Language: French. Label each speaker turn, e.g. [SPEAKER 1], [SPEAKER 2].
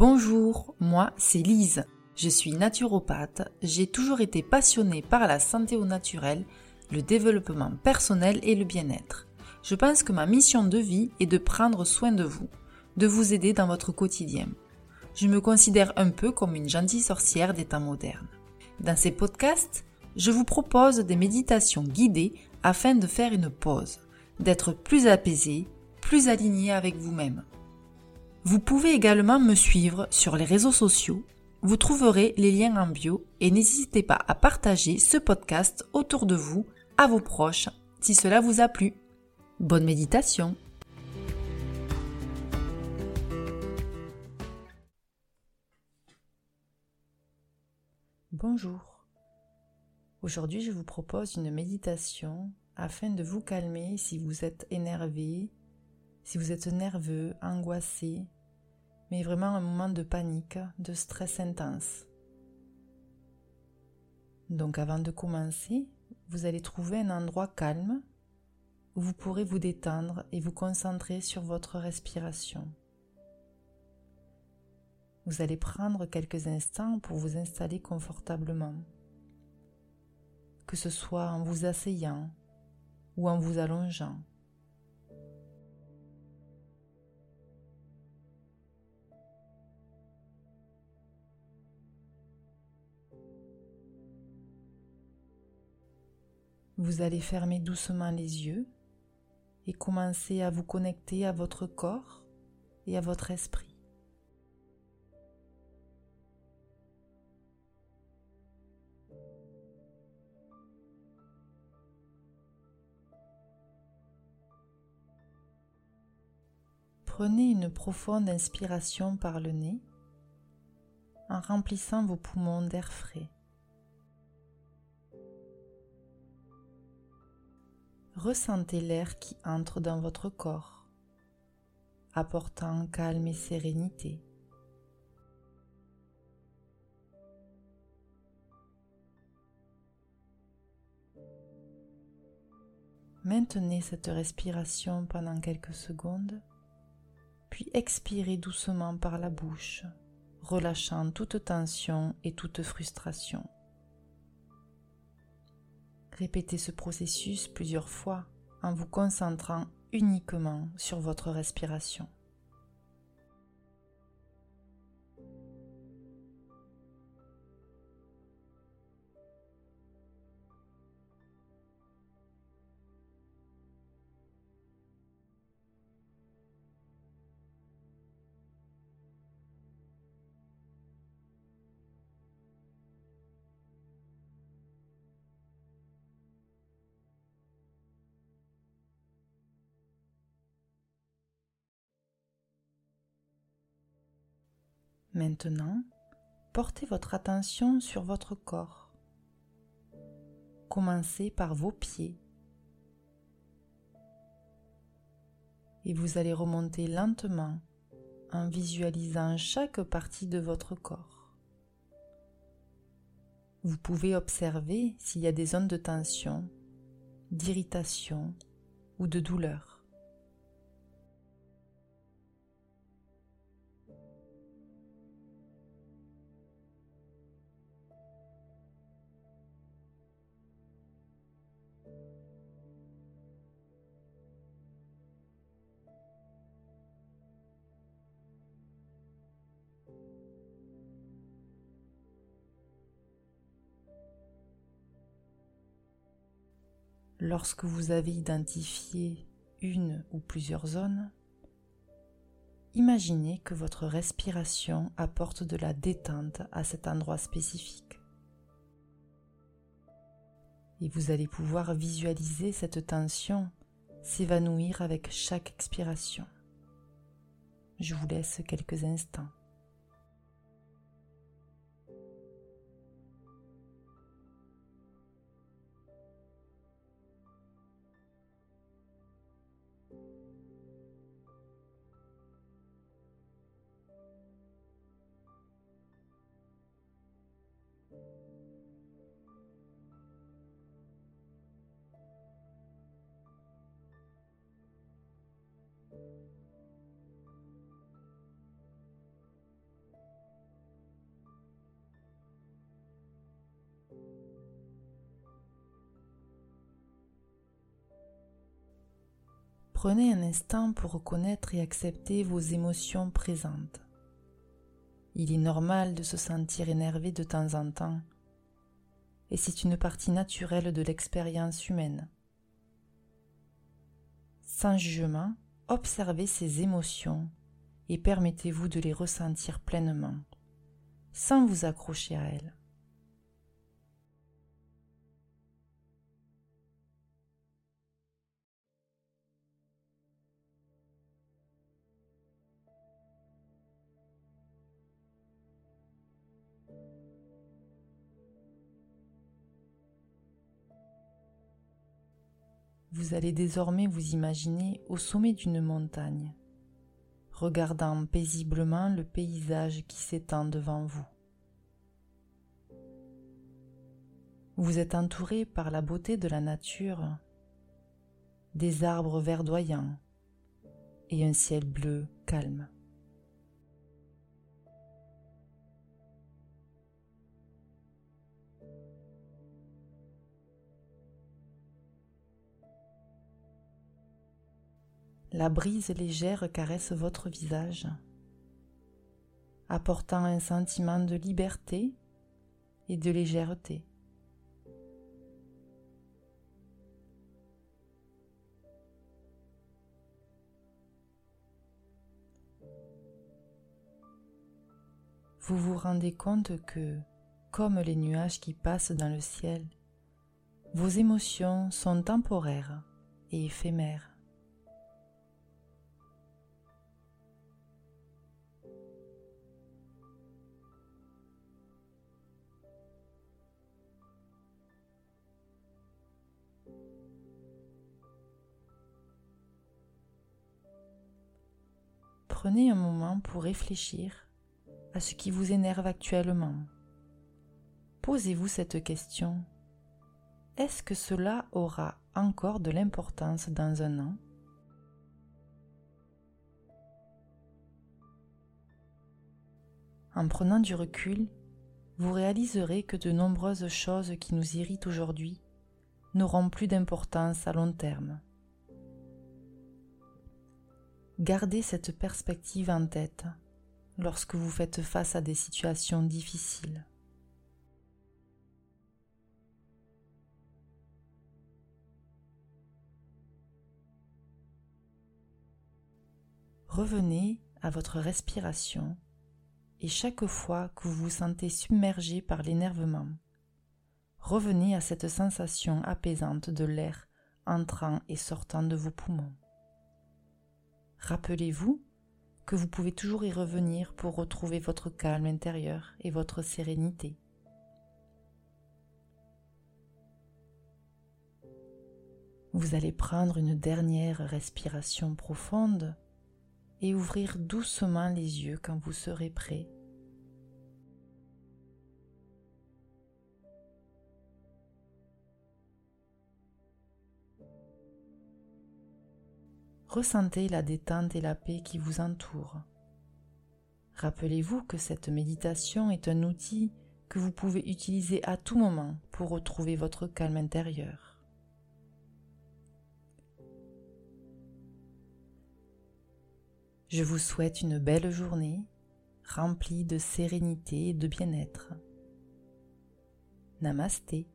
[SPEAKER 1] Bonjour, moi c'est Lise. Je suis naturopathe. J'ai toujours été passionnée par la santé au naturel, le développement personnel et le bien-être. Je pense que ma mission de vie est de prendre soin de vous, de vous aider dans votre quotidien. Je me considère un peu comme une gentille sorcière des temps modernes. Dans ces podcasts, je vous propose des méditations guidées afin de faire une pause, d'être plus apaisé, plus aligné avec vous-même. Vous pouvez également me suivre sur les réseaux sociaux. Vous trouverez les liens en bio et n'hésitez pas à partager ce podcast autour de vous, à vos proches, si cela vous a plu. Bonne méditation Bonjour. Aujourd'hui, je vous propose une méditation afin de vous calmer si vous êtes énervé, si vous êtes nerveux, angoissé, mais vraiment un moment de panique, de stress intense. Donc avant de commencer, vous allez trouver un endroit calme où vous pourrez vous détendre et vous concentrer sur votre respiration. Vous allez prendre quelques instants pour vous installer confortablement, que ce soit en vous asseyant ou en vous allongeant. Vous allez fermer doucement les yeux et commencer à vous connecter à votre corps et à votre esprit. Prenez une profonde inspiration par le nez en remplissant vos poumons d'air frais. Ressentez l'air qui entre dans votre corps, apportant calme et sérénité. Maintenez cette respiration pendant quelques secondes, puis expirez doucement par la bouche, relâchant toute tension et toute frustration. Répétez ce processus plusieurs fois en vous concentrant uniquement sur votre respiration. Maintenant, portez votre attention sur votre corps. Commencez par vos pieds. Et vous allez remonter lentement en visualisant chaque partie de votre corps. Vous pouvez observer s'il y a des zones de tension, d'irritation ou de douleur. Lorsque vous avez identifié une ou plusieurs zones, imaginez que votre respiration apporte de la détente à cet endroit spécifique. Et vous allez pouvoir visualiser cette tension s'évanouir avec chaque expiration. Je vous laisse quelques instants. Prenez un instant pour reconnaître et accepter vos émotions présentes. Il est normal de se sentir énervé de temps en temps, et c'est une partie naturelle de l'expérience humaine. Sans jugement, observez ces émotions et permettez-vous de les ressentir pleinement, sans vous accrocher à elles. Vous allez désormais vous imaginer au sommet d'une montagne, regardant paisiblement le paysage qui s'étend devant vous. Vous êtes entouré par la beauté de la nature, des arbres verdoyants et un ciel bleu calme. La brise légère caresse votre visage, apportant un sentiment de liberté et de légèreté. Vous vous rendez compte que, comme les nuages qui passent dans le ciel, vos émotions sont temporaires et éphémères. Prenez un moment pour réfléchir à ce qui vous énerve actuellement. Posez-vous cette question. Est-ce que cela aura encore de l'importance dans un an? En prenant du recul, vous réaliserez que de nombreuses choses qui nous irritent aujourd'hui n'auront plus d'importance à long terme. Gardez cette perspective en tête lorsque vous faites face à des situations difficiles. Revenez à votre respiration et chaque fois que vous vous sentez submergé par l'énervement, revenez à cette sensation apaisante de l'air entrant et sortant de vos poumons. Rappelez-vous que vous pouvez toujours y revenir pour retrouver votre calme intérieur et votre sérénité. Vous allez prendre une dernière respiration profonde et ouvrir doucement les yeux quand vous serez prêt ressentez la détente et la paix qui vous entourent. Rappelez-vous que cette méditation est un outil que vous pouvez utiliser à tout moment pour retrouver votre calme intérieur. Je vous souhaite une belle journée remplie de sérénité et de bien-être. Namasté.